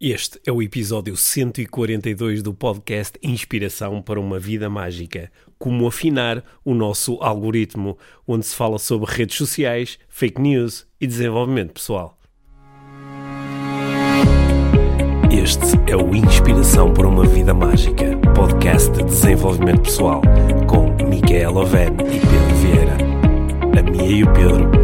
Este é o episódio 142 do podcast Inspiração para uma Vida Mágica. Como afinar o nosso algoritmo, onde se fala sobre redes sociais, fake news e desenvolvimento pessoal. Este é o Inspiração para uma Vida Mágica, podcast de desenvolvimento pessoal, com Micaela Oven e Pedro Vieira. A Mia e o Pedro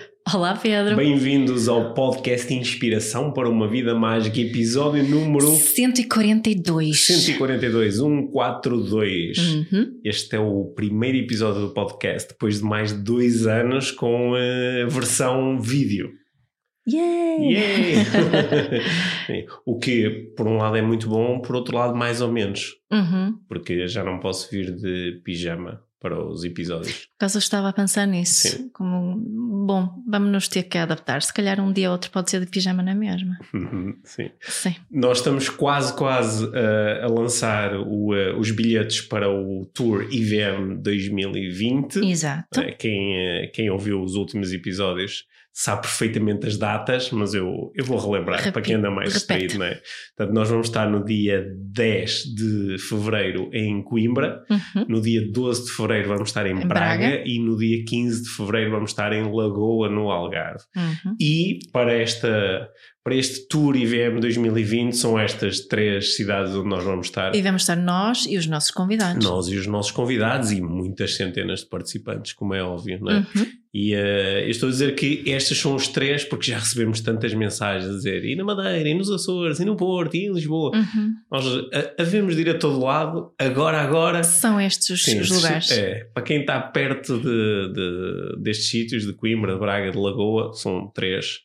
Olá, Pedro. Bem-vindos ao podcast Inspiração para uma Vida Mágica, episódio número 142. 142, 142. Uhum. Este é o primeiro episódio do podcast, depois de mais de dois anos com a versão vídeo. Yay! Yay! o que, por um lado, é muito bom, por outro lado, mais ou menos, Uhum. porque já não posso vir de pijama para os episódios. Por acaso eu estava a pensar nisso. Sim. Como, bom, vamos nos ter que adaptar. Se calhar um dia ou outro pode ser de pijama na mesma. Sim. Sim. Nós estamos quase, quase uh, a lançar o, uh, os bilhetes para o Tour IVM 2020. Exato. Uh, quem, quem ouviu os últimos episódios sabe perfeitamente as datas, mas eu, eu vou relembrar para quem anda mais distraído, não é? Portanto, nós vamos estar no dia 10 de fevereiro em Coimbra, Uhum. no dia 12 de fevereiro vamos estar em, Em Braga, Braga. e no dia 15 de fevereiro vamos estar em Lagoa, no Algarve. Uhum. E para, esta, para este Tour IVM 2020 são estas três cidades onde nós vamos estar. E vamos estar nós e os nossos convidados. Nós e os nossos convidados e muitas centenas de participantes, como é óbvio, não é? Uhum. E eh, eu estou a dizer que estas são os três porque já recebemos tantas mensagens a dizer e na Madeira, e nos Açores, e no Porto, e em Lisboa. Uhum. Nós a- havemos de ir a todo lado, agora, agora. São estes os, Sim, lugares. É, para quem está perto de, de- destes sítios, de Coimbra, de Braga, de Lagoa, são três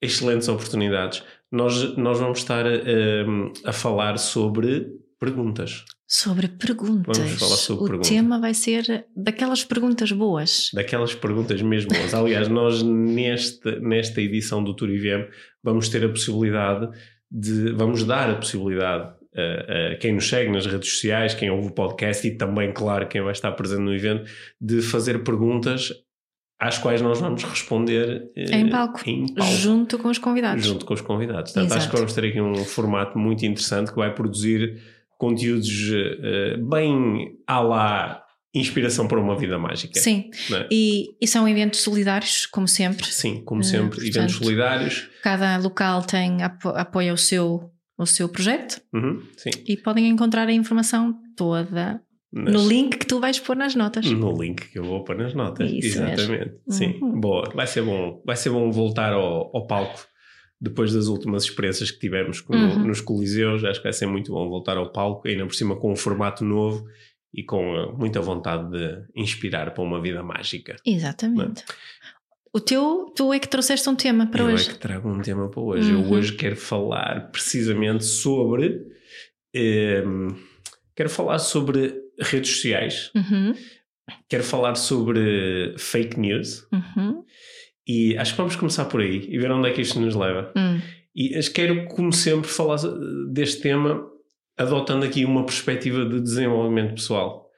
excelentes oportunidades. Nós, nós vamos estar hum, a falar sobre perguntas. Sobre perguntas. Vamos falar sobre o perguntas. tema vai ser daquelas perguntas boas. Daquelas perguntas mesmo boas. Aliás, nós neste, nesta edição do Tour IVM vamos ter a possibilidade de, vamos dar a possibilidade a, a quem nos segue nas redes sociais, quem ouve o podcast e também, claro, quem vai estar presente no evento, de fazer perguntas às quais nós vamos responder eh, Em palco. em palco, Junto com os convidados. junto com os convidados. Portanto, acho Exato. que vamos ter aqui um formato muito interessante que vai produzir conteúdos eh, bem à la inspiração para uma vida mágica. Sim. é? E, e são eventos solidários, como sempre. Sim, como Eh, sempre, portanto, eventos solidários. Cada local tem apo apoia o seu, o seu projeto Uhum, sim. e podem encontrar a informação toda No link que tu vais pôr nas notas. no link que eu vou pôr nas notas. Isso mesmo. Exatamente. Sim, Uhum. boa. Vai ser bom. Vai ser bom voltar ao, ao palco depois das últimas experiências que tivemos Uhum. nos Coliseus. Acho que vai ser muito bom voltar ao palco, ainda por cima com um formato novo e com eh, muita vontade de inspirar para uma vida mágica. Exatamente. O teu, tu é que trouxeste um tema para eu hoje. é que trago um tema para hoje. Eu Uhum. hoje quero falar precisamente sobre. ehm, quero falar sobre redes sociais. Uhum, Quero falar sobre fake news uhum, e acho que vamos começar por aí e ver onde é que isto nos leva. hum. E acho que quero, como sempre, falar deste tema adotando aqui uma perspectiva de desenvolvimento pessoal,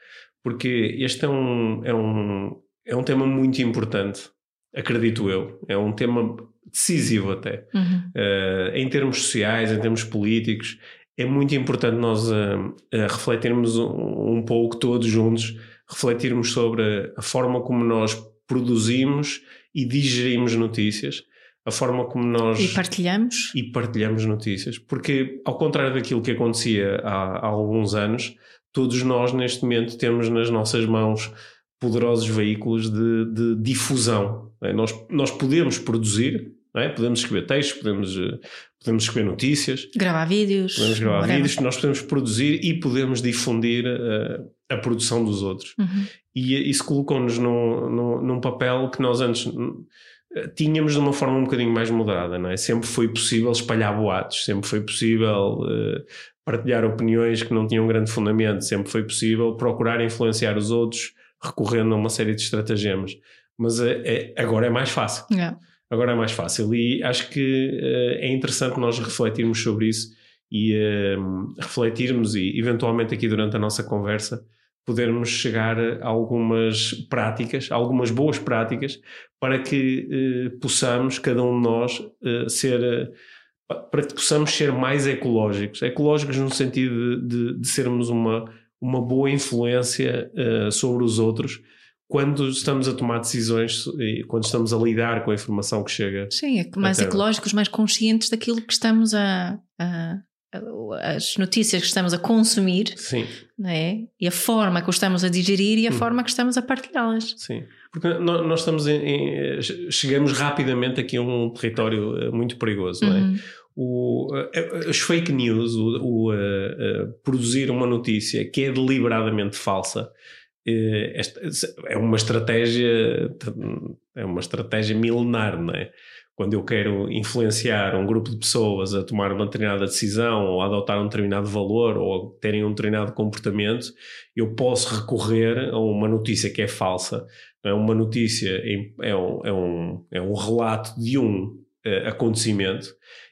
porque este é um, é um, é um tema muito importante, acredito eu. É um tema decisivo até. Uhum. Eh, em termos sociais, em termos políticos, é muito importante nós eh, eh, refletirmos um, um pouco todos juntos, refletirmos sobre a forma como nós produzimos e digerimos notícias, a forma como nós E partilhamos. e partilhamos notícias, porque ao contrário daquilo que acontecia há, há alguns anos, todos nós neste momento temos nas nossas mãos poderosos veículos de, de difusão. é? Nós, nós podemos produzir, é? podemos escrever textos, podemos, eh, podemos escrever notícias, Gravar vídeos. podemos gravar whatever. vídeos, nós podemos produzir e podemos difundir eh, a produção dos outros. Uhum. E isso colocou-nos num, num, num papel que nós antes tínhamos de uma forma um bocadinho mais moderada, não é? Sempre foi possível espalhar boatos, sempre foi possível eh, partilhar opiniões que não tinham grande fundamento, sempre foi possível procurar influenciar os outros recorrendo a uma série de estratagemas. Mas eh, é- agora é mais fácil. Yeah. Agora é mais fácil e acho que uh, é interessante nós refletirmos sobre isso e uh, refletirmos e eventualmente aqui durante a nossa conversa podermos chegar a algumas práticas, algumas boas práticas para que uh, possamos, cada um de nós, ser para que possamos ser mais ecológicos. Ecológicos no sentido de, de, de sermos uma, uma boa influência sobre os outros quando estamos a tomar decisões e quando estamos a lidar com a informação que chega. Sim, é mais ecológicos, mais conscientes daquilo que estamos a, a, a, as notícias que estamos a consumir Sim. É? e a forma que estamos a digerir e a hum. forma que estamos a partilhá-las. Sim, porque nós estamos em, em, chegamos rapidamente aqui a um território eh, muito perigoso, não é? Uhum. O, eh, as fake news, o, o uh, uh, produzir uma notícia que é deliberadamente falsa, eh, esta, é uma estratégia é uma estratégia milenar, não é? Quando eu quero influenciar um grupo de pessoas a tomar uma determinada decisão ou a adotar um determinado valor ou a terem um determinado comportamento, eu posso recorrer a uma notícia que é falsa. É uma notícia, é um, é um, é um relato de um uh, acontecimento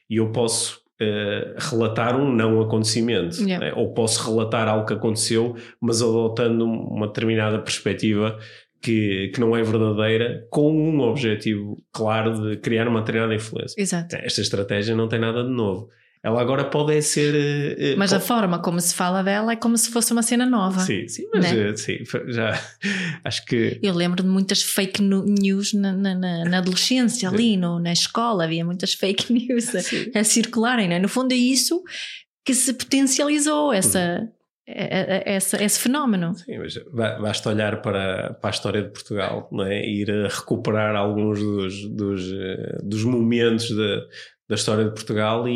e eu posso uh, relatar um não acontecimento. Yeah. Né? Ou posso relatar algo que aconteceu, mas adotando uma determinada perspectiva que, que não é verdadeira, com um objetivo claro de criar uma determinada influência. Exato. Esta estratégia não tem nada de novo. Ela agora pode ser. Uh, mas pode... a forma como se fala dela é como se fosse uma cena nova. Sim, sim, mas né? uh, sim, já acho que. Eu lembro de muitas fake news na, na, na adolescência, ali no, na escola, havia muitas fake news a, a, circularem, né? No fundo é isso que se potencializou, essa. Uhum. Esse, esse fenómeno. Sim, mas basta olhar para, para a história de Portugal, não é? ir a recuperar alguns dos, dos, dos momentos de, da história de Portugal e,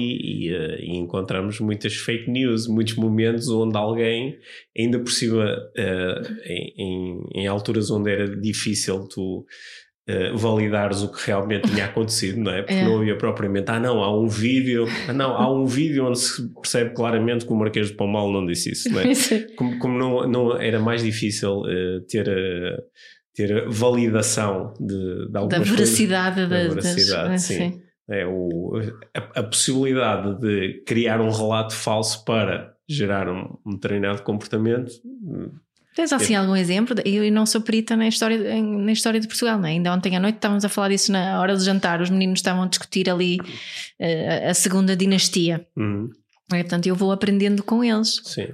e, uh, e, encontramos muitas fake news, muitos momentos onde alguém, ainda por cima, uh, em, em, alturas onde era difícil tu uh, validares o que realmente tinha acontecido, não é? Porque é. não havia propriamente, ah não, há um vídeo, ah não, há um vídeo onde se percebe claramente que o Marquês de Pombal não disse isso, não é? como, como não, não era mais difícil ter ter validação de, de da veracidade, da, da veracidade, das, sim. sim. É o, a, a, possibilidade de criar um relato falso para gerar um, um determinado comportamento. Tens assim é. algum exemplo? Eu não sou perita na história, na história de Portugal, não é? Ainda ontem à noite estávamos a falar disso na hora do jantar, os meninos estavam a discutir ali uh, a segunda dinastia. Uhum. É, portanto, eu vou aprendendo com eles. Sim.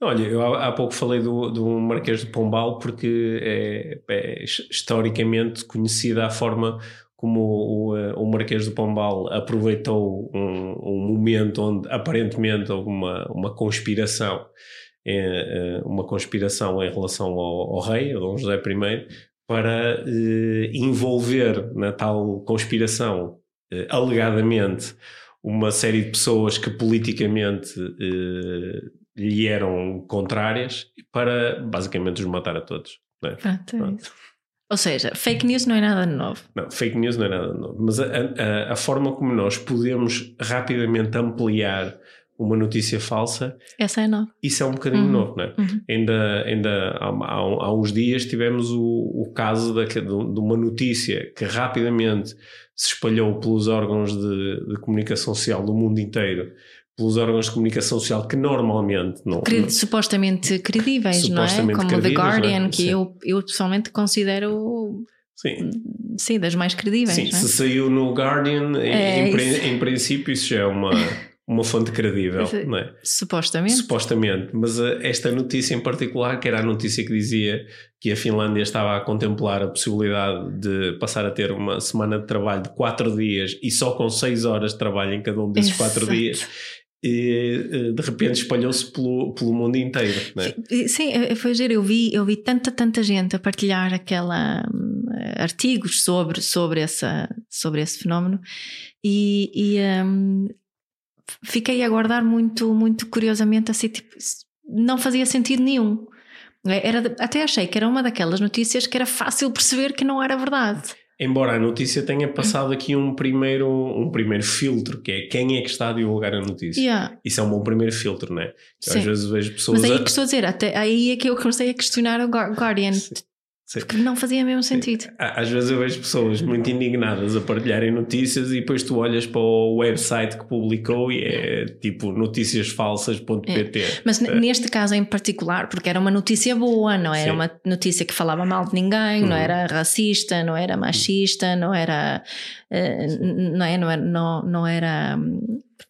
Olha, eu há, há pouco falei do, do Marquês de Pombal porque é, é historicamente conhecida a forma como o, eh, o Marquês do Pombal aproveitou um, um momento onde aparentemente houve uma, uma conspiração, é, uma conspiração em relação ao, ao rei, a Dom José I, para eh, envolver na tal conspiração, eh, alegadamente, uma série de pessoas que politicamente eh, lhe eram contrárias para basicamente os matar a todos. Né? Pronto, é isso. Ou seja, fake news não é nada novo. Não, fake news não é nada novo. Mas a, a, a forma como nós podemos rapidamente ampliar uma notícia falsa. Essa é nova. Isso é um bocadinho uhum. novo, não é? Uhum. Ainda, ainda há, há, há, uns dias tivemos o, o caso de, de, uma notícia que rapidamente se espalhou pelos órgãos de, de comunicação social do mundo inteiro pelos órgãos de comunicação social que normalmente não. não supostamente credíveis, supostamente não é? Como The é? Guardian, é? que eu, eu pessoalmente considero. Sim. Sim, das mais credíveis. Sim, é? se saiu no Guardian, é, em, em, princípio isso já é uma, uma fonte credível, não é? Supostamente. Supostamente, mas eh, esta notícia em particular, que era a notícia que dizia que a Finlândia estava a contemplar a possibilidade de passar a ter uma semana de trabalho de quatro dias e só com seis horas de trabalho em cada um desses Exato. quatro dias e eh, de repente espalhou-se pelo, pelo mundo inteiro. É? Sim, eh, foi giro. Eu vi, eu vi tanta, tanta gente a partilhar aquela um, artigos sobre, sobre, essa, sobre esse fenómeno e, e um, fiquei a aguardar muito, muito curiosamente assim, tipo, não fazia sentido nenhum. Era, até achei que era uma daquelas notícias que era fácil perceber que não era verdade. Embora a notícia tenha passado aqui um primeiro, um primeiro filtro, que é quem é que está a divulgar a notícia. Yeah. Isso é um bom primeiro filtro, não é? Às vezes vejo pessoas. Mas aí a... que estou a dizer, até aí é que eu comecei a questionar o Guardian. Sim. Sim. Porque não fazia mesmo sentido. Às vezes eu vejo pessoas muito indignadas a partilharem notícias e depois tu olhas para o website que publicou e é tipo noticiasfalsas.pt. É. Mas é. neste caso em particular, porque era uma notícia boa, não era Sim. uma notícia que falava mal de ninguém, uhum. não era racista, não era machista, não era. Uh, não, é, não era. Não, não era,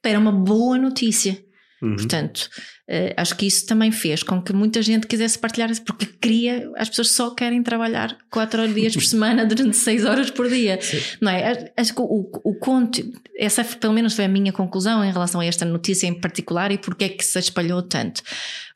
era uma boa notícia. Uhum. Portanto, uh, acho que isso também fez com que muita gente quisesse partilhar, porque queria, as pessoas só querem trabalhar 4 dias por semana durante 6 horas por dia. Sim. Não é? Acho que o, o conto, essa pelo menos foi a minha conclusão em relação a esta notícia em particular e porque é que se espalhou tanto.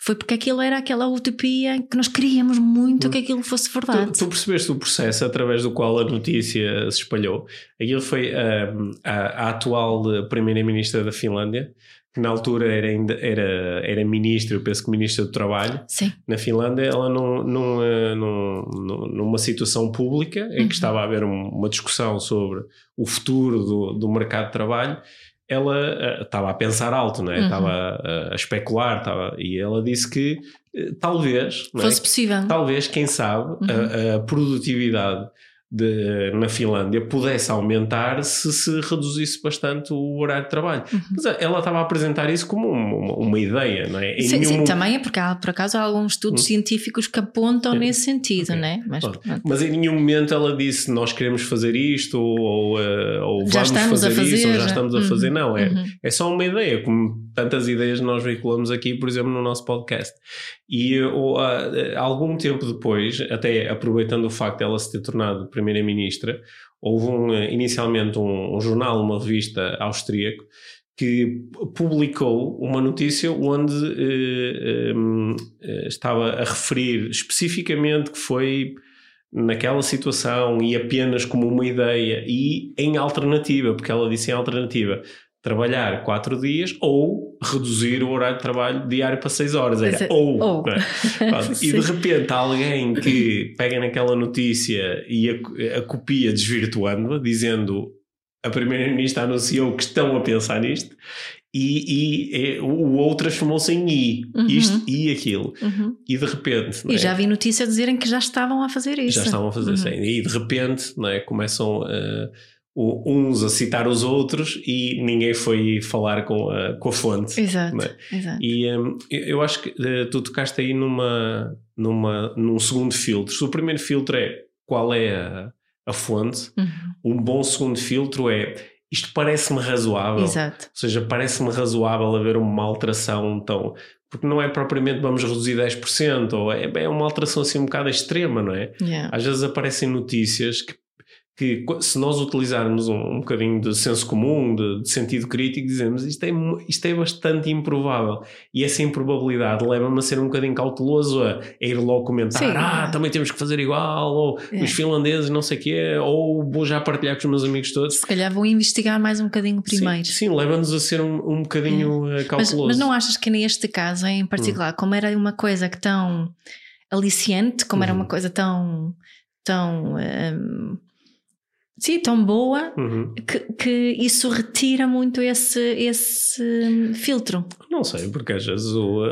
Foi porque aquilo era aquela utopia que nós queríamos muito uhum. que aquilo fosse verdade. Tu, tu, percebeste o processo através do qual a notícia se espalhou? Aquilo foi um, a, a atual Primeira-Ministra da Finlândia que na altura era, ainda, era, era ministra, eu penso que ministra do Trabalho, Sim. na Finlândia, ela num, num, num, numa situação pública em que uhum. estava a haver uma discussão sobre o futuro do, do mercado de trabalho, ela uh, estava a pensar alto, não é? Uhum. estava a, a, especular, estava, e ela disse que uh, talvez, fosse é? possível, talvez, quem sabe, uhum. a, a produtividade de, na Finlândia pudesse aumentar se se reduzisse bastante o horário de trabalho. Uhum. Mas ela estava a apresentar isso como uma, uma ideia, não é? sim, sim, também é porque há, por acaso há alguns estudos uhum. científicos que apontam nesse sentido, okay. não é? Mas, Mas, em nenhum momento ela disse nós queremos fazer isto ou, uh, ou já vamos fazer, fazer, isso ou já estamos uhum. a fazer. Não, é, uhum. é só uma ideia, como tantas ideias nós veiculamos aqui, por exemplo, no nosso podcast. E ou, uh, algum tempo depois, até aproveitando o facto de ela se ter tornado primeira-ministra, houve um, inicialmente um, um, jornal, uma revista austríaco, que publicou uma notícia onde uh, um, estava a referir especificamente que foi naquela situação e apenas como uma ideia e em alternativa, porque ela disse em alternativa, trabalhar quatro dias ou reduzir o horário de trabalho diário para seis horas. Era ou. ou. É? e de repente alguém que pega naquela notícia e a, a copia desvirtuando-a, dizendo a Primeira-Ministra anunciou que estão a pensar nisto. E, e, e o outro transformou-se em I, uhum. isto e aquilo. Uhum. E de repente. E é? já vi notícia dizerem que já estavam a fazer isso. Já estavam a fazer isso. Uhum. E de repente não é? começam a uns a citar os outros e ninguém foi falar com a, com a fonte. Exato, é? exato. E um, eu acho que uh, tu tocaste aí numa, numa, num segundo filtro. Se o primeiro filtro é qual é a, a fonte, uhum. um bom segundo filtro é isto parece-me razoável. Exato. Ou seja, parece-me razoável haver uma alteração tão. Porque não é propriamente vamos reduzir 10%, ou é, é uma alteração assim um bocado extrema, não é? Yeah. Às vezes aparecem notícias que que se nós utilizarmos um, um bocadinho de senso comum, de, de, sentido crítico, dizemos isto é, isto é bastante improvável. E essa improbabilidade leva-me a ser um bocadinho cauteloso a, a ir logo comentar: Sim. ah, também temos que fazer igual, ou é. os finlandeses, não sei o quê, ou vou já partilhar com os meus amigos todos. Se calhar vou investigar mais um bocadinho primeiro. Sim, sim leva-nos a ser um, um bocadinho é. cauteloso. Mas, mas, não achas que neste caso em particular, hum. como era uma coisa que tão aliciante, como era uma uhum. coisa tão. tão um, sim, tão boa uhum. que, que, isso retira muito esse, esse filtro. Não sei, porque às vezes, o,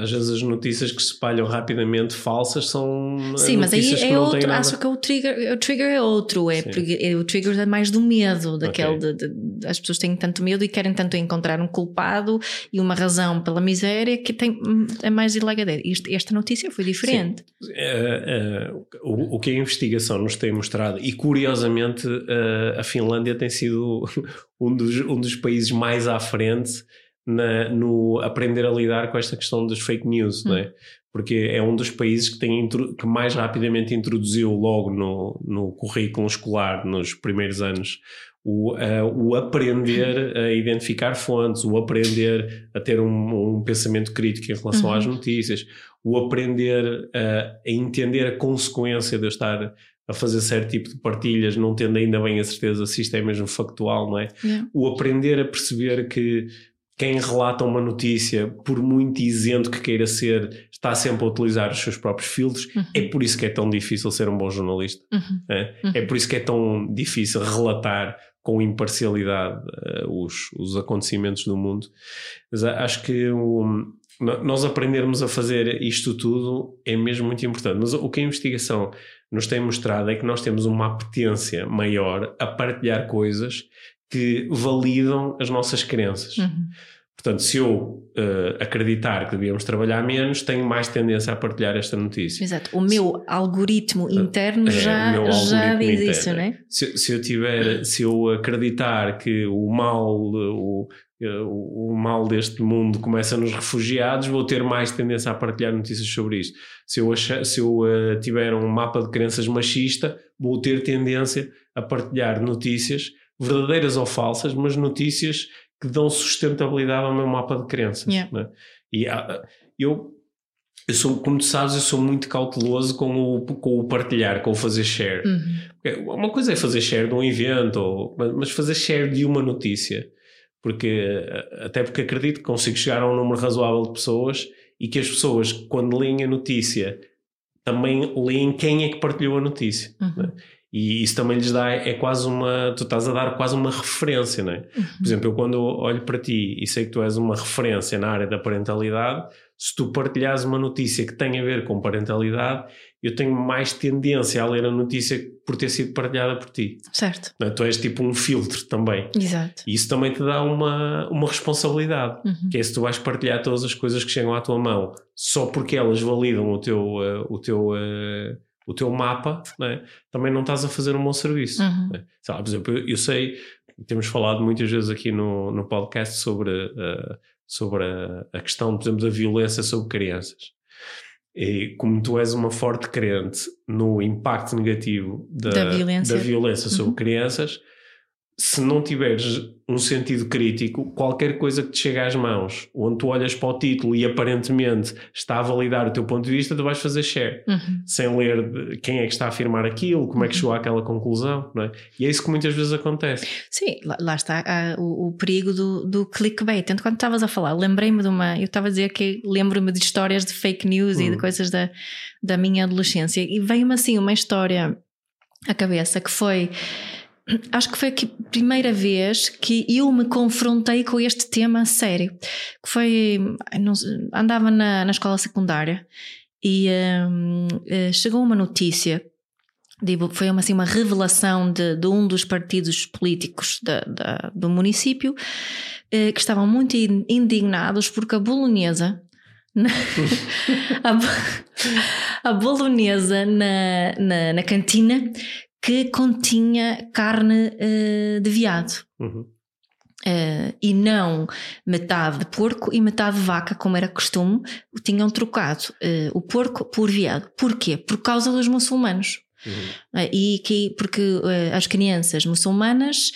às vezes as notícias que se espalham rapidamente falsas são. Sim, mas aí é outro. Acho que o trigger, o trigger é outro. É, é o trigger é mais do medo, daquele okay. de, de, as pessoas têm tanto medo e querem tanto encontrar um culpado e uma razão pela miséria que tem, é mais ilegadeira. Esta notícia foi diferente. É, é, o, o que a investigação nos tem mostrado, e curiosamente a Finlândia tem sido um dos, um dos países mais à frente na, no aprender a lidar com esta questão dos fake news, hum. não é? Porque é um dos países que, tem, que mais rapidamente introduziu logo no, no currículo escolar, nos primeiros anos, o, uh, o aprender a identificar fontes, o aprender a ter um, um pensamento crítico em relação uhum. às notícias, o aprender a, a entender a consequência de eu estar a fazer certo tipo de partilhas, não tendo ainda bem a certeza se isto é mesmo factual, não é? Yeah. O aprender a perceber que quem relata uma notícia, por muito isento que queira ser, está sempre a utilizar os seus próprios filtros. Uhum. É por isso que é tão difícil ser um bom jornalista. Uhum. É? Uhum. é? por isso que é tão difícil relatar com imparcialidade uh, os, os acontecimentos do mundo. Mas acho que um, nós aprendermos a fazer isto tudo é mesmo muito importante. Mas o que a investigação nos tem mostrado é que nós temos uma apetência maior a partilhar coisas que validam as nossas crenças. Uhum. Portanto, se eu uh, acreditar que devíamos trabalhar menos, tenho mais tendência a partilhar esta notícia. Exato. O meu algoritmo interno é, já, algoritmo já diz interno. isso, não é? Se, se, eu tiver, se eu acreditar que o mal, o, o, mal deste mundo começa nos refugiados, vou ter mais tendência a partilhar notícias sobre isto. Se eu, achar, se eu uh, tiver um mapa de crenças machista, vou ter tendência a partilhar notícias verdadeiras ou falsas, mas notícias que dão sustentabilidade ao meu mapa de crenças. Yeah. Né? E uh, eu, eu sou, como tu sabes, eu sou muito cauteloso com o, com o partilhar, com o fazer share. Uhum. Uma coisa é fazer share de um evento, ou, mas fazer share de uma notícia. Porque, até porque acredito que consigo chegar a um número razoável de pessoas e que as pessoas, quando leem a notícia, também leem quem é que partilhou a notícia. Uhum. Né? E isso também lhes dá, é quase uma, tu estás a dar quase uma referência, não é? Uhum. Por exemplo, eu quando olho para ti e sei que tu és uma referência na área da parentalidade, se tu partilhares uma notícia que tem a ver com parentalidade, eu tenho mais tendência a ler a notícia por ter sido partilhada por ti. Certo. É? tu és tipo um filtro também. Exato. E isso também te dá uma, uma responsabilidade, uhum. que é se tu vais partilhar todas as coisas que chegam à tua mão só porque elas validam o teu, uh, o teu uh, o teu mapa, né, também não estás a fazer um bom serviço. Uhum. Né? Sabe, por exemplo, eu, eu, sei, temos falado muitas vezes aqui no, no podcast sobre, uh, sobre a, a, questão, por exemplo, da violência sobre crianças. E como tu és uma forte crente no impacto negativo da, da violência, da violência sobre uhum. crianças, se não tiveres um sentido crítico, qualquer coisa que te chegue às mãos, onde tu olhas para o título e aparentemente está a validar o teu ponto de vista, tu vais fazer share, uhum. sem ler quem é que está a afirmar aquilo, como é que uhum. chegou àquela conclusão, não é? E é isso que muitas vezes acontece. Sim, lá, lá está uh, o, o, perigo do, do clickbait. Tanto quando estavas a falar, lembrei-me de uma. Eu estava a dizer que lembro-me de histórias de fake news uhum. e de uhum. coisas da, da minha adolescência, e veio-me assim uma história à cabeça que foi acho que foi a primeira vez que eu me confrontei com este tema sério. Que foi. Andava na, na escola secundária e um, eh, chegou uma notícia. Foi uma, assim, uma revelação de, de um dos partidos políticos da, da, do município eh, que estavam muito indignados porque a bolonhesa a, a na, na, na, cantina que continha carne uh, de veado. Uhum. Uh, e não metade de porco e metade de vaca, como era costume, tinham trocado uh, o porco por veado. Porquê? Por causa dos muçulmanos. Uhum. Uh, e que, porque as crianças muçulmanas,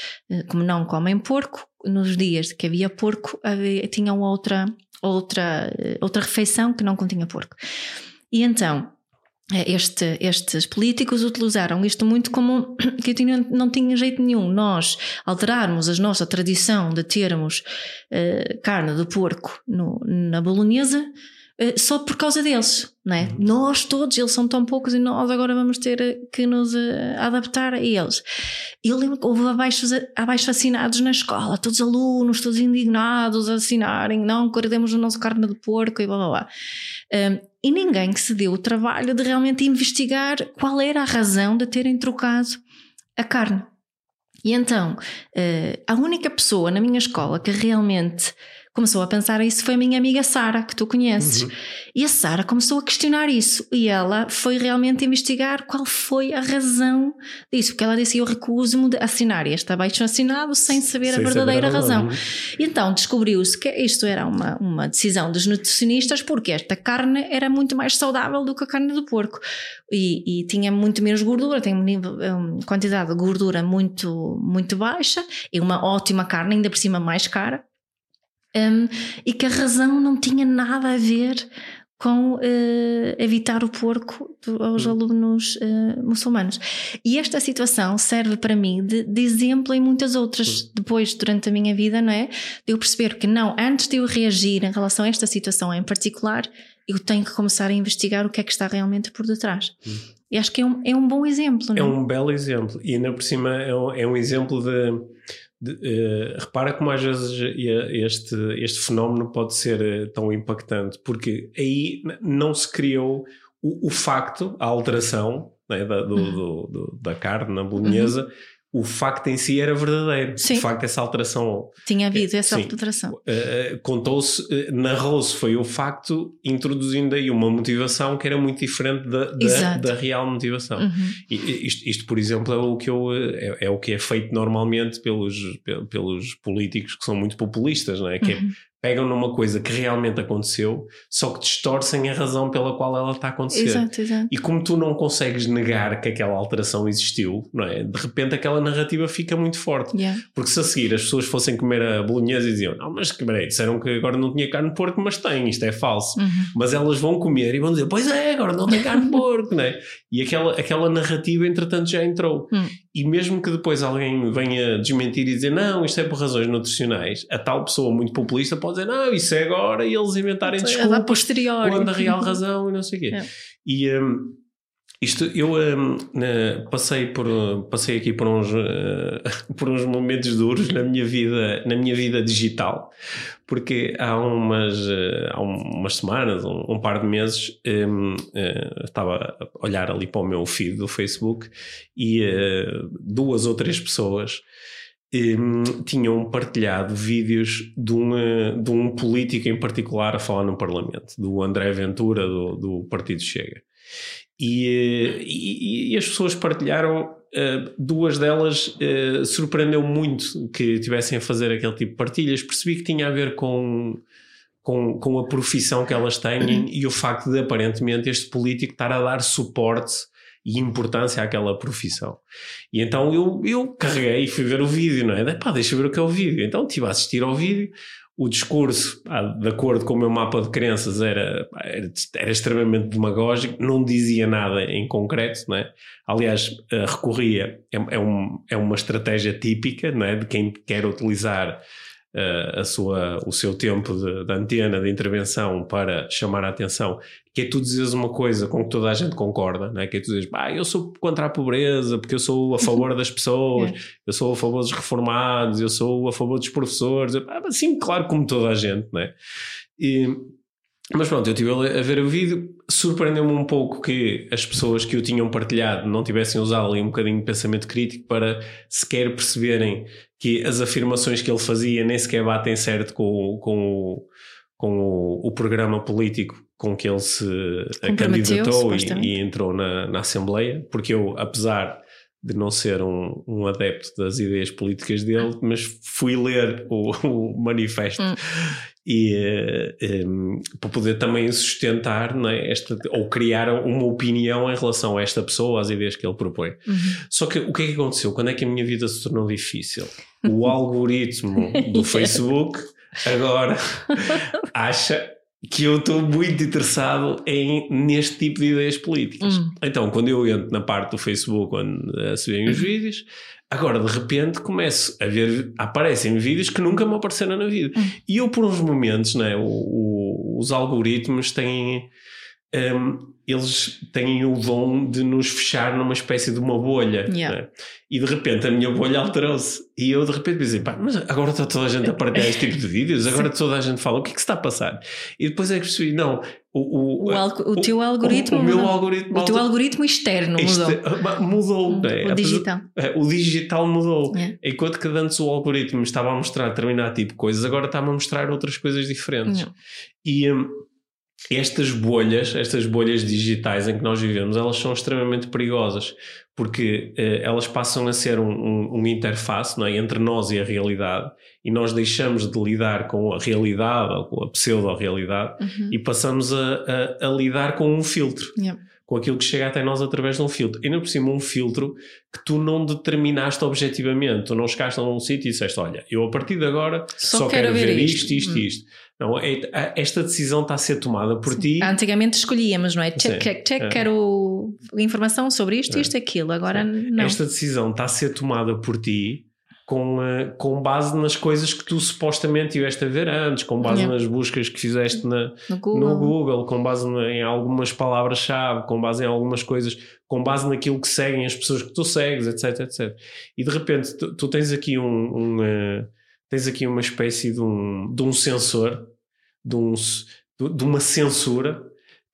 como não comem porco, nos dias que havia porco, havia, tinham outra, outra, outra refeição que não continha porco. E então, este, estes políticos utilizaram isto muito como que não tinha jeito nenhum. Nós alterarmos a nossa tradição de termos uh, carne de porco no, na bolonhesa uh, só por causa deles, não é? Uhum. Nós todos, eles são tão poucos e nós agora vamos ter que nos uh, adaptar a eles. Eu lembro que houve abaixo, abaixo assinados na escola, todos alunos, todos indignados a assinarem, não, queremos a nossa carne de porco e blá blá blá. E ninguém que se deu o trabalho de realmente investigar qual era a razão de terem trocado a carne. E então, uh, a única pessoa na minha escola que realmente começou a pensar isso foi a minha amiga Sara, que tu conheces. Uhum. E a Sara começou a questionar isso e ela foi realmente investigar qual foi a razão disso, porque ela disse: Eu recuso-me de assinar este abaixo assinado sem saber sem a verdadeira saber razão. E então descobriu-se que isto era uma, uma decisão dos nutricionistas, porque esta carne era muito mais saudável do que a carne do porco e, e tinha muito menos gordura, tem uma quantidade de gordura muito, muito baixa e uma ótima carne, ainda por cima mais cara um, e que a razão não tinha nada a ver com uh, evitar o porco aos hum. alunos uh, muçulmanos. E esta situação serve para mim de, de exemplo em muitas outras, hum. depois, durante a minha vida, não é? De eu perceber que não, antes de eu reagir em relação a esta situação em particular, eu tenho que começar a investigar o que é que está realmente por detrás. Hum. E acho que é um, é um bom exemplo, não é? É um belo exemplo. E ainda por cima é um, é um exemplo de de, uh, repara como às vezes este, este fenómeno pode ser tão impactante, porque aí não se criou o, o facto, a alteração né, da, do, uhum. do, do, da carne na bolonhesa. Uhum o facto em si era verdadeiro. Sim. De facto, essa alteração. Tinha havido essa sim, alteração. Uh, Contou-se, uh, narrou-se, foi o facto, introduzindo aí uma motivação que era muito diferente da, da, da real motivação. Uhum. E, isto, isto, por exemplo, é o que, eu, é, é, o que é feito normalmente pelos, pelos políticos que são muito populistas, não é? Que é uhum. é pegam numa coisa que realmente aconteceu, só que distorcem a razão pela qual ela está a acontecer. Exato, exato. E como tu não consegues negar que aquela alteração existiu, não é? De repente aquela narrativa fica muito forte. Yeah. Porque se a seguir as pessoas fossem comer a bolonhesa e diziam, não, mas que peraí, disseram que agora não tinha carne de porco, mas tem, isto é falso. Uhum. Mas elas vão comer e vão dizer, pois é, agora não tem carne de porco, não é? E aquela, aquela narrativa, entretanto, já entrou. Uhum. E mesmo que depois alguém venha desmentir e dizer, não, isto é por razões nutricionais, a tal pessoa muito populista pode dizer, não, isso é agora, e eles inventarem Sei, desculpas posterior. quando a real razão e não sei o quê. É. E um, isto, eu um, passei, por, passei aqui por uns, uh, por uns momentos duros na minha vida, na minha vida digital, porque há umas, uh, há umas semanas, um, um par de meses, um, uh, eh, estava a olhar ali para o meu feed do Facebook e duas ou três pessoas um, tinham partilhado vídeos de um, de um político em particular a falar no Parlamento, do André Ventura, do, do Partido Chega. E, eh, e, e as pessoas partilharam, uh, duas delas surpreendeu muito que tivessem a fazer aquele tipo de partilhas. Percebi que tinha a ver com, com, com a profissão que elas têm e o facto de aparentemente este político estar a dar suporte e importância àquela profissão. E então eu, eu carreguei e fui ver o vídeo, não é? De, pá, deixa ver o que é o vídeo. Então estive a assistir ao vídeo. O discurso, de acordo com o meu mapa de crenças, era, era, era, extremamente demagógico, não dizia nada em concreto, não é? Aliás, uh, recorria, é, é, um, é uma estratégia típica, não é? De quem quer utilizar uh, a sua, o seu tempo de, de, antena, de intervenção para chamar a atenção, que é tu dizes uma coisa com que toda a gente concorda, não é? que é tu dizes, ah, eu sou contra a pobreza, porque eu sou a favor das pessoas, é. eu sou a favor dos reformados, eu sou a favor dos professores, ah, sim, claro, como toda a gente, não é? E, mas pronto, eu estive a ver o vídeo, surpreendeu-me um pouco que as pessoas que o tinham partilhado não tivessem usado ali um bocadinho de pensamento crítico para sequer perceberem que as afirmações que ele fazia nem sequer batem certo com, com, com o, o programa político com que ele se candidatou e, e, entrou na, na Assembleia, porque eu, apesar de não ser um, um adepto das ideias políticas dele, mas fui ler o, o manifesto. Hum e um, ehm, para poder também sustentar é, esta, ou criar uma opinião em relação a esta pessoa, às ideias que ele propõe. Uhum. Só que o que é que aconteceu? Quando é que a minha vida se tornou difícil? O algoritmo do Facebook agora acha que eu estou muito interessado em, neste tipo de ideias políticas. Uhum. Então, quando eu entro na parte do Facebook onde se veem os vídeos, Agora, de repente, começo a ver, aparecem vídeos que nunca me apareceram na vida. Hum. E eu, por uns momentos, né, o, o, os algoritmos têm. Um, eles têm o dom de nos fechar numa espécie de uma bolha. Yeah. Né? E de repente a minha bolha alterou-se. E eu de repente pensei, pá, mas agora está toda a gente a partilhar este tipo de vídeos, agora toda a gente fala, o que é que se está a passar? E depois é que percebi, não, o, o, o, o teu algoritmo. O, meu algoritmo. O teu algoritmo externo mudou. Este, mudou. Hum, né? O digital. É, o digital mudou. Yeah. Enquanto que antes o algoritmo estava a mostrar determinado tipo de coisas, agora está-me a mostrar outras coisas diferentes. Yeah. E. Estas bolhas, estas bolhas digitais em que nós vivemos, elas são extremamente perigosas porque eh, elas passam a ser um, um, um interface é? entre nós e a realidade e nós deixamos de lidar com a realidade ou com a pseudo-realidade uhum. e passamos a, a, a, lidar com um filtro. Yeah. Com aquilo que chega até nós através de um filtro. E ainda por cima, um filtro que tu não determinaste objetivamente. Tu não chegaste a um sítio e disseste: Olha, eu a partir de agora só, só quero, quero, ver isto, isto, isto. Hum. isto. Não, é, esta decisão está a ser tomada por Sim. ti. Antigamente escolhíamos, não é? Check, check, check, é. quero informação sobre isto, é. isto, aquilo. Agora Sim. não. Esta decisão está a ser tomada por ti com, uh, com base nas coisas que tu supostamente tiveste a ver antes, com base Yeah. nas buscas que fizeste na, No Google. no Google, com base em algumas palavras-chave, com base em algumas coisas, com base naquilo que seguem as pessoas que tu segues, etc, etc. E de repente tu, tu tens aqui um, um, eh, tens aqui uma espécie de um, de um sensor, de, um, de uma censura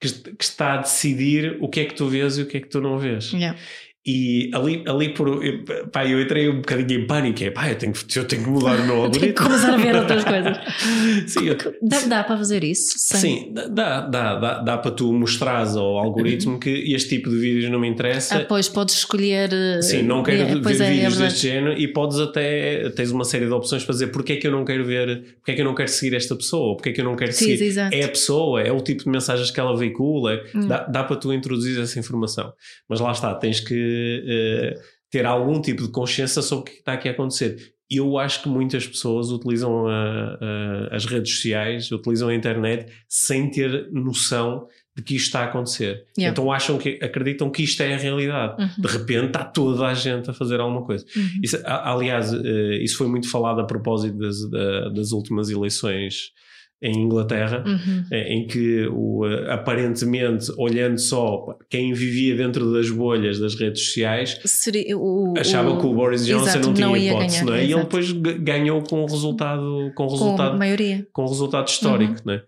que, que está a decidir o que é que tu vês e o que é que tu não vês. Yeah. E ali, ali por, eu- pá, eu entrei um bocadinho em pânico, é pá, eu tenho, que- eu tenho que mudar o meu Tenho que algoritmo. começar a ver outras coisas. Sim, eu, Dá, dá para fazer isso? sem- Sim, dá, dá, dá, dá para tu mostrares ao algoritmo que este tipo de vídeos não me interessa. Ah, pois podes escolher. eh, Sim, não quero é, ver é, é vídeos verdade. deste género e podes até tens uma série de opções para dizer porque é que eu não quero ver, porque é que eu não quero seguir esta pessoa, porque é que eu não quero Sim, seguir. exato. É a pessoa, é o tipo de mensagens que ela veicula, é- Hum. dá, dá para tu introduzir essa informação. Mas lá está, tens que eh, ter algum tipo de consciência sobre o que está aqui a acontecer. Eu acho que muitas pessoas utilizam a- a- as redes sociais, utilizam a internet sem ter noção de que isto está a acontecer. Yeah. Então acham que acreditam que isto é a realidade. Uhum. De repente está toda a gente a fazer alguma coisa. Uhum. Isso, aliás, eh, isso foi muito falado a propósito das, da- das últimas eleições em Inglaterra, Uhum. eh, em que o, eh, aparentemente, olhando só quem vivia dentro das bolhas das redes sociais, Seria o, achava o- que o Boris Johnson Exato, não tinha não hipótese, ganhar, não é? E ele depois ganhou com o resultado, com com resultado, a maioria. com resultado histórico, Uhum. não é?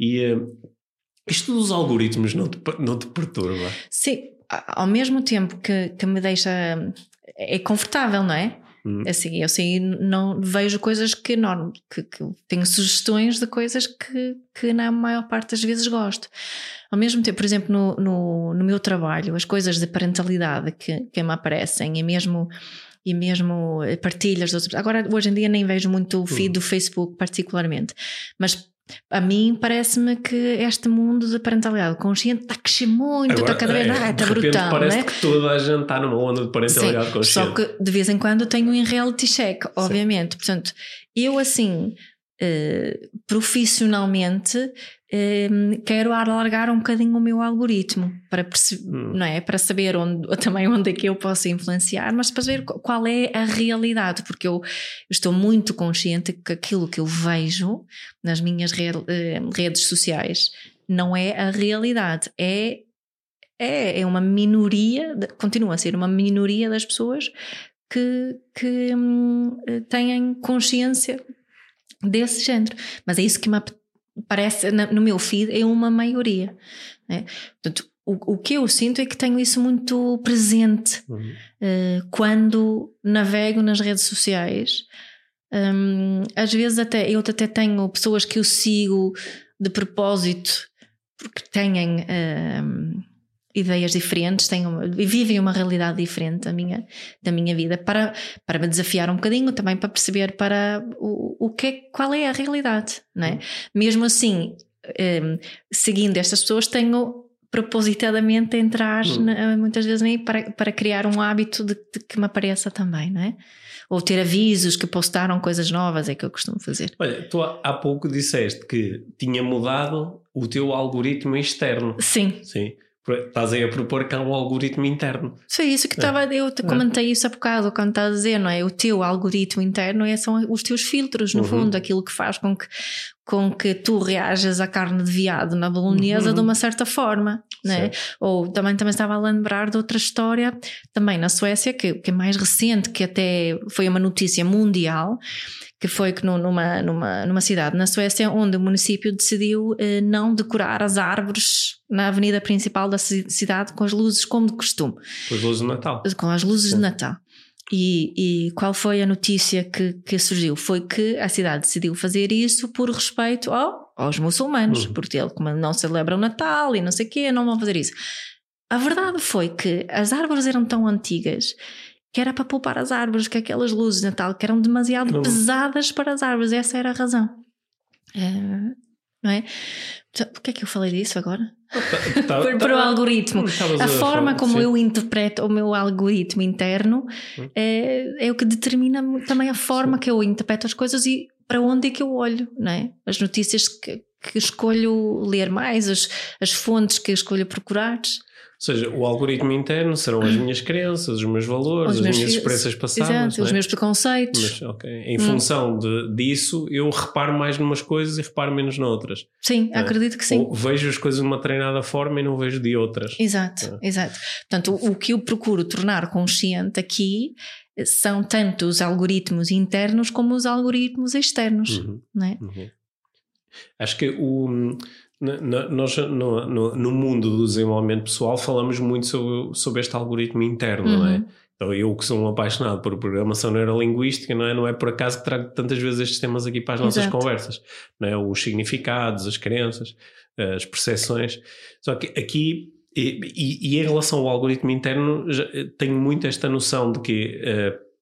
E eh, isto dos algoritmos não te, não te perturba? Sim, ao mesmo tempo que, que me deixa. É confortável, não é? Hum. Assim, eu sei, não vejo coisas que não. Que, que tenho sugestões de coisas que, que na maior parte das vezes gosto. Ao mesmo tempo, por exemplo, no, no, no meu trabalho, as coisas de parentalidade que, que me aparecem e mesmo. E mesmo eh, partilhas de outras. Agora, hoje em dia, nem vejo muito o feed Hum. do Facebook, particularmente. Mas a mim parece-me que este mundo de parentalidade consciente está a crescer muito, está cada vez é, está brutal, parece né? que toda a gente está numa onda de parentalidade Sim, consciente. só que de vez em quando tenho um reality check, obviamente. Portanto, eu assim, eh, profissionalmente, eh, quero alargar um bocadinho o meu algoritmo para, perce- Hum. não é? para saber onde, também onde é que eu posso influenciar, mas para saber qu- qual é a realidade, porque eu estou muito consciente que aquilo que eu vejo nas minhas eh, redes sociais não é a realidade, é é, é uma minoria, continua a ser uma minoria das pessoas que, que hum, eh, têm consciência desse género. Mas é isso que me ap- parece, no meu feed, é uma maioria. né? Portanto, o, o que eu sinto é que tenho isso muito presente Uhum. eh, quando navego nas redes sociais. Hum, às vezes até eu até tenho pessoas que eu sigo de propósito porque têm hum, ideias diferentes, têm uma- vivem uma realidade diferente da minha, da minha vida para, para me desafiar um bocadinho, também para perceber para o, o que é, qual é a realidade, não é? Mesmo assim, hum, seguindo estas pessoas, tenho propositadamente a entrar Hum. na- muitas vezes aí para, para criar um hábito de, de que me apareça também, não é? Ou ter avisos que postaram coisas novas, é que eu costumo fazer. Olha, tu há há pouco disseste que tinha mudado o teu algoritmo externo. Sim, Sim. Estás aí a propor que há um algoritmo interno. foi isso que estava. Eu te comentei isso há bocado, quando estás a dizer, não é? O teu algoritmo interno é, são os teus filtros, no Uhum. fundo, aquilo que faz com que, com que tu reajas à carne de viado na bolonhesa Uhum. de uma certa forma, não é? Ou também, também estava a lembrar de outra história, também na Suécia, que, que é mais recente, que até foi uma notícia mundial, que foi que numa, numa, numa cidade na Suécia, onde o município decidiu eh, não decorar as árvores na avenida principal da ci- cidade com as luzes como de costume, Com as luzes do Natal. com as luzes Sim. de Natal. E, e qual foi a notícia que, que surgiu? Foi que a cidade decidiu fazer isso por respeito ao, aos muçulmanos, Uhum. porque ele, como não celebram o Natal e não sei o quê, não vão fazer isso. A verdade foi que as árvores eram tão antigas que era para poupar as árvores, que aquelas luzes de Natal que eram demasiado Não. pesadas para as árvores, essa era a razão. Eh, não é? Então, Porquê é que eu falei disso agora? Tá- Por- tá- para o algoritmo. Estavas A forma falar- como sim. eu interpreto o meu algoritmo interno Hum. é, é o que determina também a forma Sim. que eu interpreto as coisas e para onde é que eu olho, não é? As notícias que, que escolho ler mais, as, as fontes que escolho procurar. Seja, o algoritmo interno serão as minhas crenças, os meus valores, Os as meus minhas experiências passadas. Exato, não os é? meus preconceitos. Mas, ok, Em função de, disso, eu reparo mais numas coisas e reparo menos noutras. sim, é? acredito que sim. Ou vejo as coisas de uma treinada forma e não vejo de outras. Exato, exato. Portanto, o, o que eu procuro tornar consciente aqui eh, são tanto os algoritmos internos como os algoritmos externos, Uhum. não é? Uhum. Acho que o, na- nós no, no, no mundo do desenvolvimento pessoal falamos muito sobre, sobre este algoritmo interno, não é? Uhum. Então eu que sou um apaixonado por programação neurolinguística, não é? Não é por acaso que trago tantas vezes estes temas aqui para as nossas Exato. conversas, não é? Os significados, as crenças, as percepções. Só que aqui e, e- em relação ao algoritmo interno, eh, tenho muito esta noção de que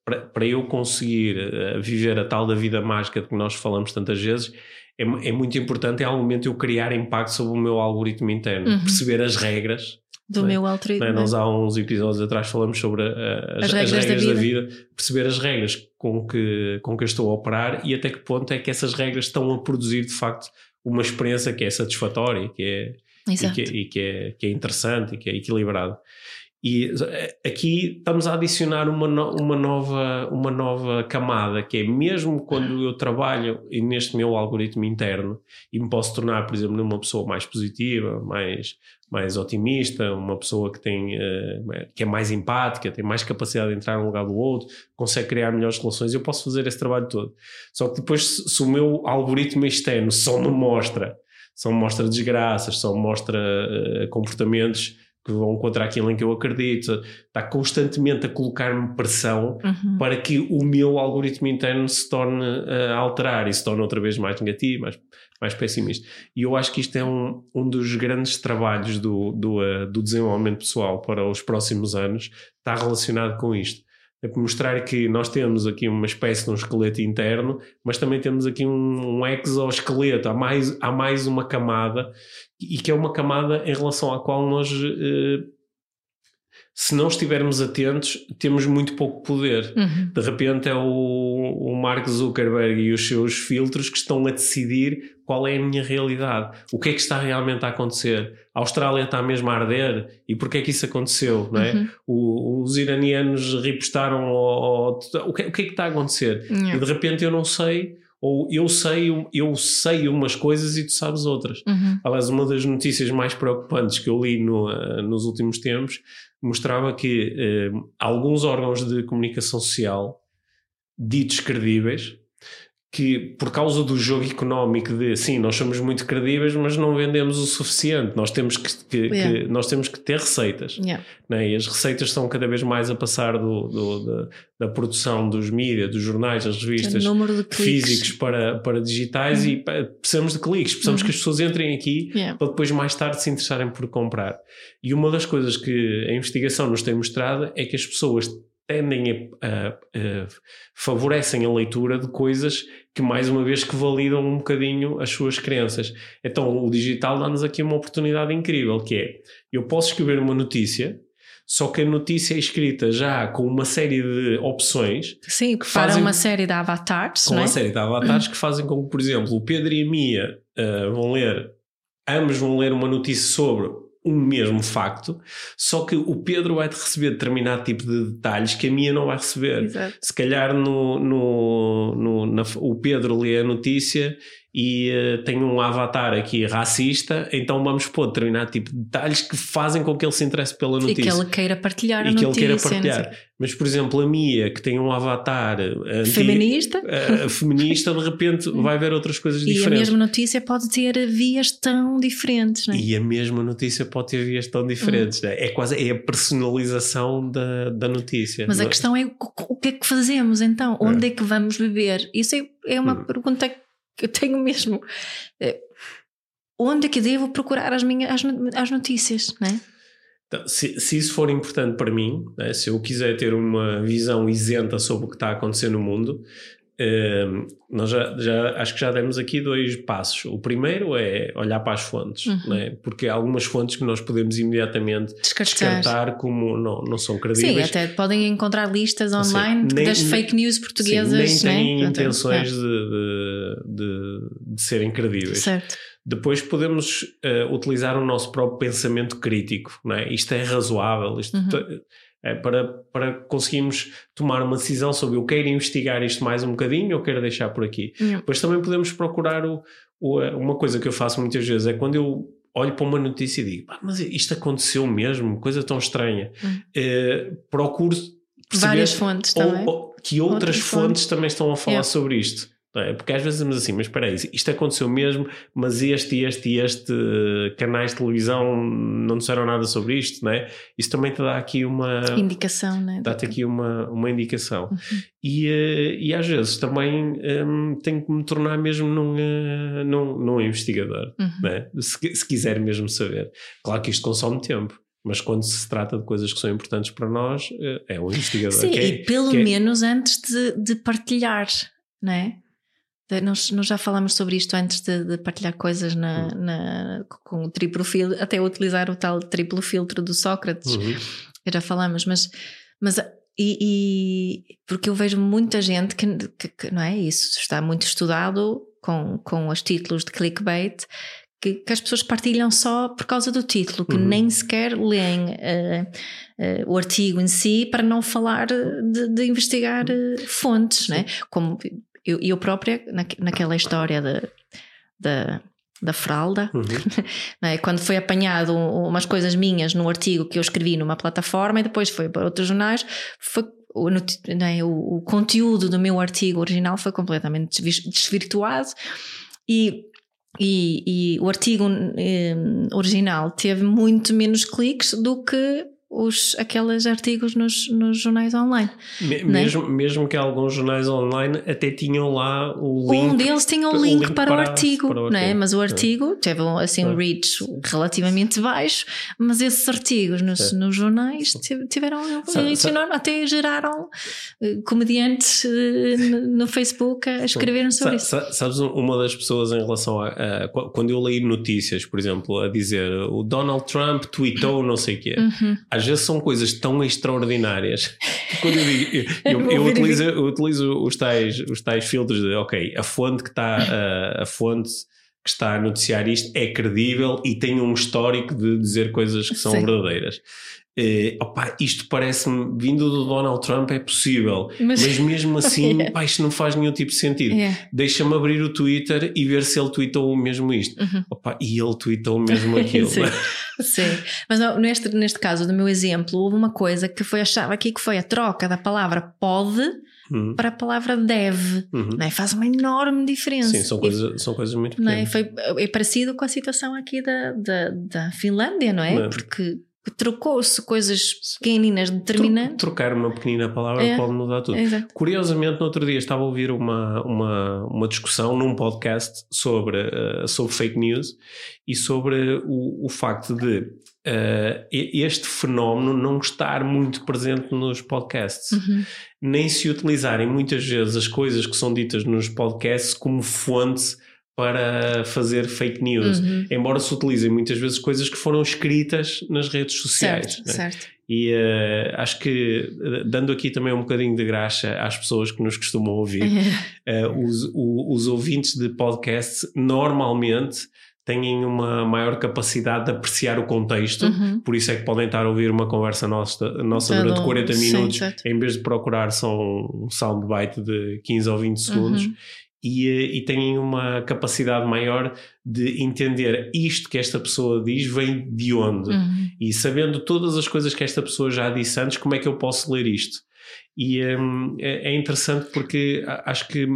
para, para eu conseguir eh, viver a tal da vida mágica de que nós falamos tantas vezes, é, é muito importante em algum momento eu criar impacto sobre o meu algoritmo interno, Uhum. perceber as regras. Do Não é? meu algoritmo. não é? Nós há uns episódios atrás falamos sobre a- as, As as regras regras, da da, vida. perceber as regras com que, com que eu estou a operar e até que ponto é que essas regras estão a produzir de facto uma experiência que é satisfatória, que é, e que, e que é, que é interessante e que é equilibrado. E eh, aqui estamos a adicionar uma, no- uma, nova, uma nova camada, que é mesmo quando eu trabalho neste meu algoritmo interno e me posso tornar, por exemplo, numa pessoa mais positiva, mais, mais otimista, uma pessoa que, tem, eh, que é mais empática, tem mais capacidade de entrar no lugar do outro, consegue criar melhores relações, eu posso fazer esse trabalho todo. Só que depois, se, se o meu algoritmo externo só me mostra só me mostra desgraças, só me mostra eh, comportamentos que vão contra aquilo em que eu acredito, está constantemente a colocar-me pressão Uhum. para que o meu algoritmo interno se torne eh, a alterar e se torne outra vez mais negativo, mais, mais pessimista. E eu acho que isto é um, um dos grandes trabalhos do, do, eh, do desenvolvimento pessoal para os próximos anos, está relacionado com isto. É mostrar que nós temos aqui uma espécie de um esqueleto interno, mas também temos aqui um, um exoesqueleto, há mais, há mais uma camada, e que é uma camada em relação à qual nós, eh, se não estivermos atentos, temos muito pouco poder. Uhum. De repente é o, o Mark Zuckerberg e os seus filtros que estão a decidir qual é a minha realidade. O que é que está realmente a acontecer? A Austrália está mesmo a arder e porquê é que isso aconteceu? Não é? Uhum. O- os iranianos ripostaram ao, ao- o, que, o que é que está a acontecer? Yeah. E de repente eu não sei, ou eu sei, eu sei umas coisas e tu sabes outras. Uhum. Aliás, uma das notícias mais preocupantes que eu li no, eh, nos últimos tempos mostrava que eh, alguns órgãos de comunicação social, ditos credíveis, que por causa do jogo económico de sim, nós somos muito credíveis, mas não vendemos o suficiente, nós temos que, que- que- Yeah. nós temos que ter receitas. Yeah. né? E as receitas estão cada vez mais a passar do, do- da, da produção dos mídias, dos jornais, das revistas, físicos para, para digitais e pa- precisamos de cliques, precisamos Uhum. que as pessoas entrem aqui Yeah. para depois mais tarde se interessarem por comprar. E uma das coisas que a investigação nos tem mostrado é que as pessoas tendem a, a- a- favorecem a leitura de coisas que mais uma vez que validam um bocadinho as suas crenças. Então o digital dá-nos aqui uma oportunidade incrível que é, eu posso escrever uma notícia só que a notícia é escrita já com uma série de opções Sim, que para fazem- uma série de avatares, com é? uma série de avatares que fazem com que, por exemplo, o Pedro e a Mia ah, vão ler, ambos vão ler uma notícia sobre um mesmo facto, só que o Pedro vai receber determinado tipo de detalhes que a Mia não vai receber. Exato. Se calhar no, no, no- na- o Pedro lê a notícia e eh, tem um avatar aqui racista, então vamos pôr determinado tipo de detalhes que fazem com que ele se interesse pela E notícia que ele queira partilhar a e que ele notícia. queira partilhar. Mas, por exemplo, a Mia, que tem um avatar eh, anti- Feminista. eh, feminista, de repente vai ver outras coisas E a diferentes. mesma notícia pode ter vias tão diferentes, não é? E a mesma notícia pode ter vias tão diferentes. né? É quase é a personalização da, da notícia. Mas a é? questão é o- o que é que fazemos então? Onde é que vamos beber? Isso é, é uma Hum. pergunta que eu tenho mesmo. Eh, Onde é que devo procurar as minhas as no- as notícias, não é? Então, se, se isso for importante para mim, né, se eu quiser ter uma visão isenta sobre o que está a acontecer no mundo, Uh, nós já, já, acho que já demos aqui dois passos. O primeiro é olhar para as fontes, uhum. né? porque há algumas fontes que nós podemos imediatamente descartar, descartar como não, não são credíveis. Sim, até podem encontrar listas online nem, das fake news portuguesas. Sim, nem têm né? intenções é. de, de, de, serem credíveis. Certo. Depois podemos uh, utilizar o nosso próprio pensamento crítico. Né? Isto é razoável, isto uhum é, para, para conseguirmos tomar uma decisão sobre eu quero investigar isto mais um bocadinho ou quero deixar por aqui. Uhum. Depois também podemos procurar o, o, uma coisa que eu faço muitas vezes é quando eu olho para uma notícia e digo, mas isto aconteceu mesmo, coisa tão estranha. Uhum. É, procuro várias fontes ou, também. Que outras, outras fontes, fontes, também estão a falar yeah. sobre isto. É? Porque às vezes dizemos assim, mas espera aí, isto aconteceu mesmo, mas este, este e este canais de televisão não disseram nada sobre isto, não é? Isso também te dá aqui uma... Indicação, né? Dá-te aqui uma, uma indicação. Uhum. E, eh, e às vezes também um, tenho que me tornar mesmo num, uh, num, num investigador, uhum. né? se, se quiser mesmo saber. Claro que isto consome tempo. Mas quando se trata de coisas que são importantes para nós, eh, é um investigador. Sim, é, e pelo é menos é... antes de, de partilhar, não é? Nós, nós, já falamos sobre isto antes de, de partilhar coisas na, uhum. na, com o triplo filtro, até utilizar o tal triplo filtro do Sócrates. Uhum. Já falamos, mas, mas e, e, porque eu vejo muita gente que, que, que, não é isso, está muito estudado com, com os títulos de clickbait. Que, que as pessoas partilham só por causa do título, que uhum. nem sequer leem uh, uh, o artigo em si para não falar de, de investigar uh, fontes, né? como eu, eu própria, na, naquela história de, de da fralda, uhum. é? quando foi apanhado umas coisas minhas no artigo que eu escrevi numa plataforma e depois foi para outros jornais, foi, o, é? o, o, conteúdo do meu artigo original foi completamente desvirtuado e, e, e o artigo eh, original teve muito menos cliques do que os, aqueles artigos nos, nos jornais online. Me, é? mesmo, mesmo que alguns jornais online até tinham lá o link. Um deles tinha um link, link para, para, o artigo, para o artigo. Não é? mas o artigo é. teve assim um reach relativamente baixo, mas esses artigos nos, é. nos jornais tiveram um reach enorme, até geraram uh, comediantes uh, no Facebook a escreverem sobre Sa isso. Sabes, uma das pessoas em relação a, a, Quando eu leio notícias, por exemplo, a dizer o Donald Trump tweetou não sei o quê. Uhum às vezes são coisas tão extraordinárias. Quando eu digo, eu, eu, eu, utilizo, eu utilizo os tais, os tais filtros de, ok, a fonte que está, a, a fonte que está a noticiar isto é credível e tem um histórico de dizer coisas que são Sim. verdadeiras. Uh, opa, isto parece-me, vindo do Donald Trump, é possível, mas, mas mesmo assim, yeah. pá, isto não faz nenhum tipo de sentido. Yeah. Deixa-me abrir o Twitter e ver se ele tweetou mesmo isto. Uhum. Opa, e ele tweetou mesmo aquilo. Sim. Sim. Mas não, neste, neste caso do meu exemplo, houve uma coisa que foi achava aqui que foi a troca da palavra pode uhum. para a palavra deve. Uhum. Não é? Faz uma enorme diferença. Sim, são coisas, são coisas muito pequenas. Não é? Foi, é parecido com a situação aqui da, da, da Finlândia, não é? Não é? Porque trocou-se coisas pequeninas determinantes. Trocar uma pequenina palavra é, pode mudar tudo. É Curiosamente, no outro dia estava a ouvir uma, uma, uma discussão num podcast sobre, uh, sobre fake news e sobre o, o facto de uh, este fenómeno não estar muito presente nos podcasts. Uhum. Nem se utilizarem muitas vezes as coisas que são ditas nos podcasts como fonte para fazer fake news, uhum. embora se utilizem muitas vezes coisas que foram escritas nas redes sociais. Certo, né? certo. E uh, acho que, eh, dando aqui também um bocadinho de graxa às pessoas que nos costumam ouvir, uh, os, o, os ouvintes de podcast normalmente têm uma maior capacidade de apreciar o contexto, uhum. por isso é que podem estar a ouvir uma conversa nossa, nossa durante 40 minutos, sim, em vez de procurar só um soundbite de 15 ou 20 segundos. Uhum e, eh, e têm uma capacidade maior de entender isto que esta pessoa diz vem de onde. Uhum. E sabendo todas as coisas que esta pessoa já disse antes, como é que eu posso ler isto? E um, é, é interessante porque acho que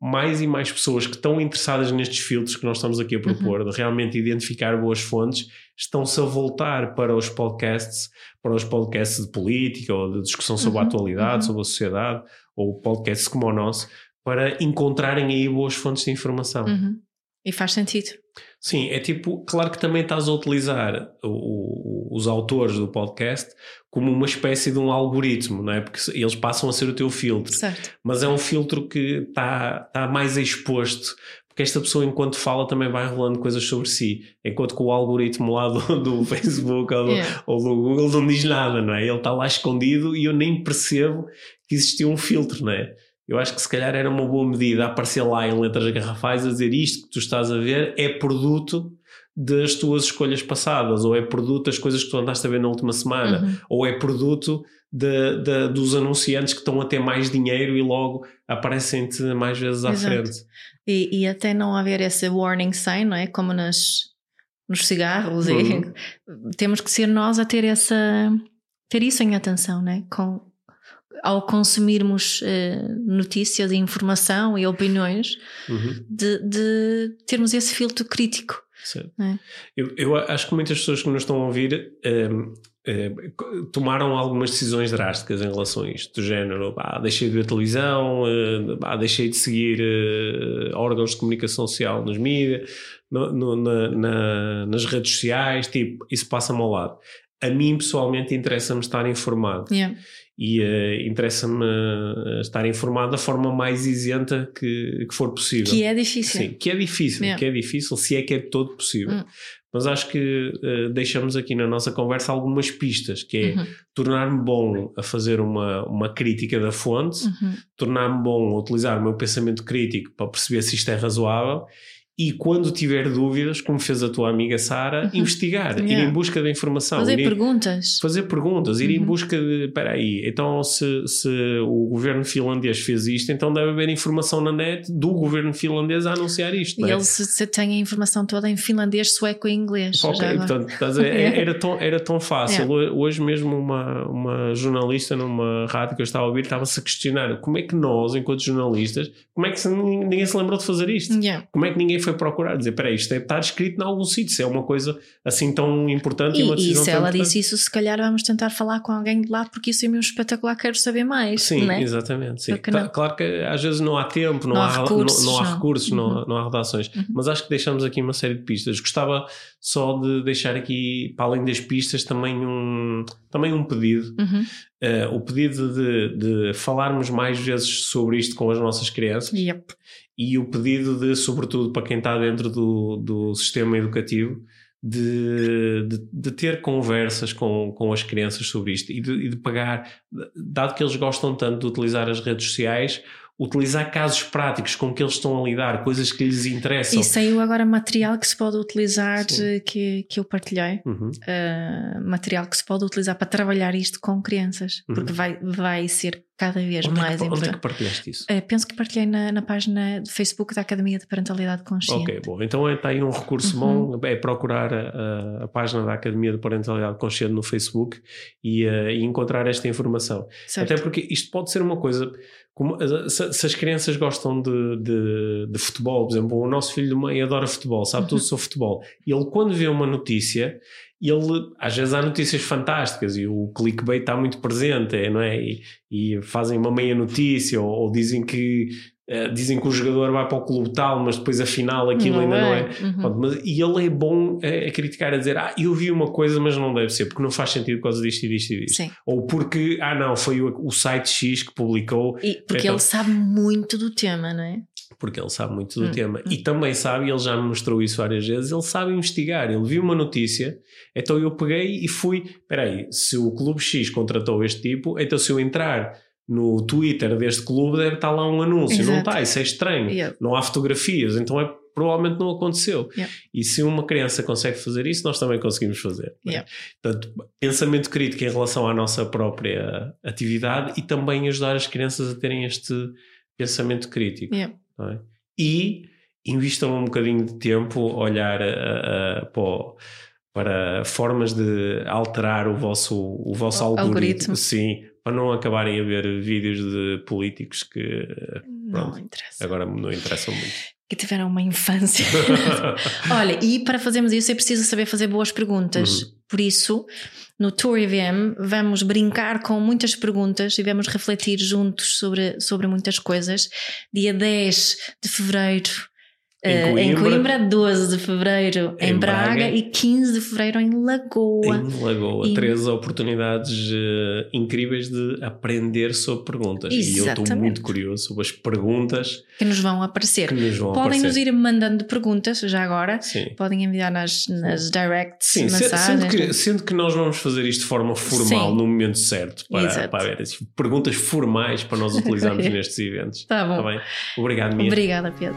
mais e mais pessoas que estão interessadas nestes filtros que nós estamos aqui a propor, uhum. de realmente identificar boas fontes, estão-se a voltar para os podcasts, para os podcasts de política ou de discussão sobre uhum. a atualidade, uhum. sobre a sociedade, ou podcasts como o nosso, para encontrarem aí boas fontes de informação. Uhum. E faz sentido. Sim, é tipo, claro que também estás a utilizar o, o, os autores do podcast como uma espécie de um algoritmo, não é? Porque eles passam a ser o teu filtro. Certo. Mas é um filtro que está tá mais exposto, porque esta pessoa, enquanto fala, também vai rolando coisas sobre si. Enquanto que o algoritmo lá do, do Facebook ou do, Yeah. ou do Google não diz nada, não é? Ele está lá escondido e eu nem percebo que existia um filtro, não é? Eu acho que se calhar era uma boa medida aparecer lá em letras garrafais a dizer isto que tu estás a ver é produto das tuas escolhas passadas, ou é produto das coisas que tu andaste a ver na última semana, Uhum. ou é produto de- de- dos anunciantes que estão a ter mais dinheiro e logo aparecem-te mais vezes à Exato. frente. E, e até não haver esse warning sign, não é? Como nas, nos cigarros. Uhum. E, temos que ser nós a ter essa ter isso em atenção, não é? Com, ao consumirmos eh, notícias e informação e opiniões, Uhum. de, de termos esse filtro crítico. É. Eu, eu acho que muitas pessoas que nos estão a ouvir ehm, eh, tomaram algumas decisões drásticas em relação a isto, do género, pá, deixei de ver televisão, pá, deixei de seguir eh, órgãos de comunicação social nos mídias, no- no- na- na- nas redes sociais, tipo, isso passa-me ao lado. A mim, pessoalmente, interessa-me estar informado Yeah. E eh, interessa-me eh, estar informado da forma mais isenta que, que for possível. Que é difícil. Sim, que é difícil, que é difícil, se é que é todo possível. Hum. Mas acho que eh, deixamos aqui na nossa conversa algumas pistas, que é Uhum, tornar-me bom a fazer uma, uma crítica da fonte, uhum. tornar-me bom a utilizar o meu pensamento crítico para perceber se isto é razoável e quando tiver dúvidas, como fez a tua amiga Sara, Uhum. investigar, ir Yeah. em busca da informação. Fazer ir em- perguntas. fazer perguntas, ir em Uhum. busca de. Espera aí, então se, se o governo finlandês fez isto, então deve haver informação na net do governo finlandês a anunciar isto. E é? eles se- se têm a informação toda em finlandês, sueco e inglês. Ok, portanto? É- era, tão, era tão fácil. Yeah. Hoje mesmo uma, uma jornalista numa rádio que eu estava a ouvir estava-se a questionar como é que nós, enquanto jornalistas, como é que se- ninguém se lembrou de fazer isto? Yeah. Como é que ninguém foi procurar? Dizer, espera isto deve estar escrito em algum sítio, se é uma coisa assim tão importante e, uma E, e decisão se ela disse isso, se calhar vamos tentar falar com alguém de lá, porque isso é mesmo espetacular, quero saber mais. Sim, né? exatamente. Sim. Tá- não? claro que às vezes não há tempo, não, Não há há, recursos, não, não há, recursos Uhum. não há redações. Uhum. Mas acho que deixamos aqui uma série de pistas. Gostava só de deixar aqui, para além das pistas, também um, também um pedido. Uhum. Eh, o pedido de, de falarmos mais vezes sobre isto com as nossas crianças Yep. E o pedido de, sobretudo para quem está dentro do, do sistema educativo, de, de, de ter conversas com, com as crianças sobre isto e de, e de pagar, dado que eles gostam tanto de utilizar as redes sociais, utilizar casos práticos com que eles estão a lidar, coisas que lhes interessam. E saiu agora material que se pode utilizar, Sim. eh, que, que eu partilhei. Uhum. eh, material que se pode utilizar para trabalhar isto com crianças, Uhum. porque vai, vai ser cada vez Onde, é mais que, onde é importante. que partilhaste isso? Eh, penso que partilhei na, na página do Facebook da Academia de Parentalidade Consciente. Ok, bom, então está aí um recurso Uhum. bom, é procurar a, a- a página da Academia de Parentalidade Consciente no Facebook e, eh, e encontrar esta informação. Certo. Até porque isto pode ser uma coisa. Como, se, se as crianças gostam de, de, de futebol, por exemplo, o nosso filho do meio adora futebol, sabe tudo Uhum. sobre futebol. Ele, quando vê uma notícia, ele às vezes há notícias fantásticas e o clickbait está muito presente, é, não é? E, e fazem uma meia notícia ou, ou dizem que. eh, dizem que o jogador vai para o clube tal, mas depois afinal aquilo ainda não é. Uhum. Pronto, mas- e ele é bom a, a criticar, a dizer: Ah, eu vi uma coisa, mas não deve ser, porque não faz sentido por causa disto e disto e disto. Sim. Ou porque, ah, não, foi o, o site X que publicou, E, porque Então- ele sabe muito do tema, não é? Porque ele sabe muito do Hum, tema. hum. E também sabe, ele já me mostrou isso várias vezes, ele sabe investigar. Ele viu uma notícia, então eu peguei e fui: espera aí, se o Clube X contratou este tipo, então se eu entrar no Twitter deste clube, deve estar lá um anúncio. Não Exato. está, isso é estranho. Yeah. Não há fotografias, então é. Provavelmente não aconteceu. Yeah. E se uma criança consegue fazer isso, nós também conseguimos fazer. não é? Yeah. Portanto, pensamento crítico em relação à nossa própria atividade e também ajudar as crianças a terem este pensamento crítico. Yeah. Não é? E invistam um bocadinho de tempo a olhar a- a- para, para formas de alterar o vosso, o vosso O algoritmo. algoritmo. Sim, para não acabarem a ver vídeos de políticos que Não Pronto. interessa. agora não interessam muito. Que tiveram uma infância. Olha, e para fazermos isso é preciso saber fazer boas perguntas. Uhum. Por isso, no Tour IVM, vamos brincar com muitas perguntas e vamos refletir juntos sobre, sobre muitas coisas. Dia 10 de fevereiro em, Coimbra, em Coimbra, 12 de fevereiro em, em Braga, Braga, e 15 de fevereiro em Lagoa. Em Lagoa. E... Três oportunidades uh, incríveis de aprender sobre perguntas. Exatamente. E eu estou muito curioso sobre as perguntas que nos vão aparecer. Nos vão Podem aparecer. nos ir mandando perguntas já agora. Sim. Podem enviar nas, nas directs, Sim. Sendo que, sendo que nós vamos fazer isto de forma formal Sim. no momento certo para, para assim, perguntas formais para nós utilizarmos nestes eventos. Tá bom. Tá bem? Obrigado, Mia. Obrigada, Pedro.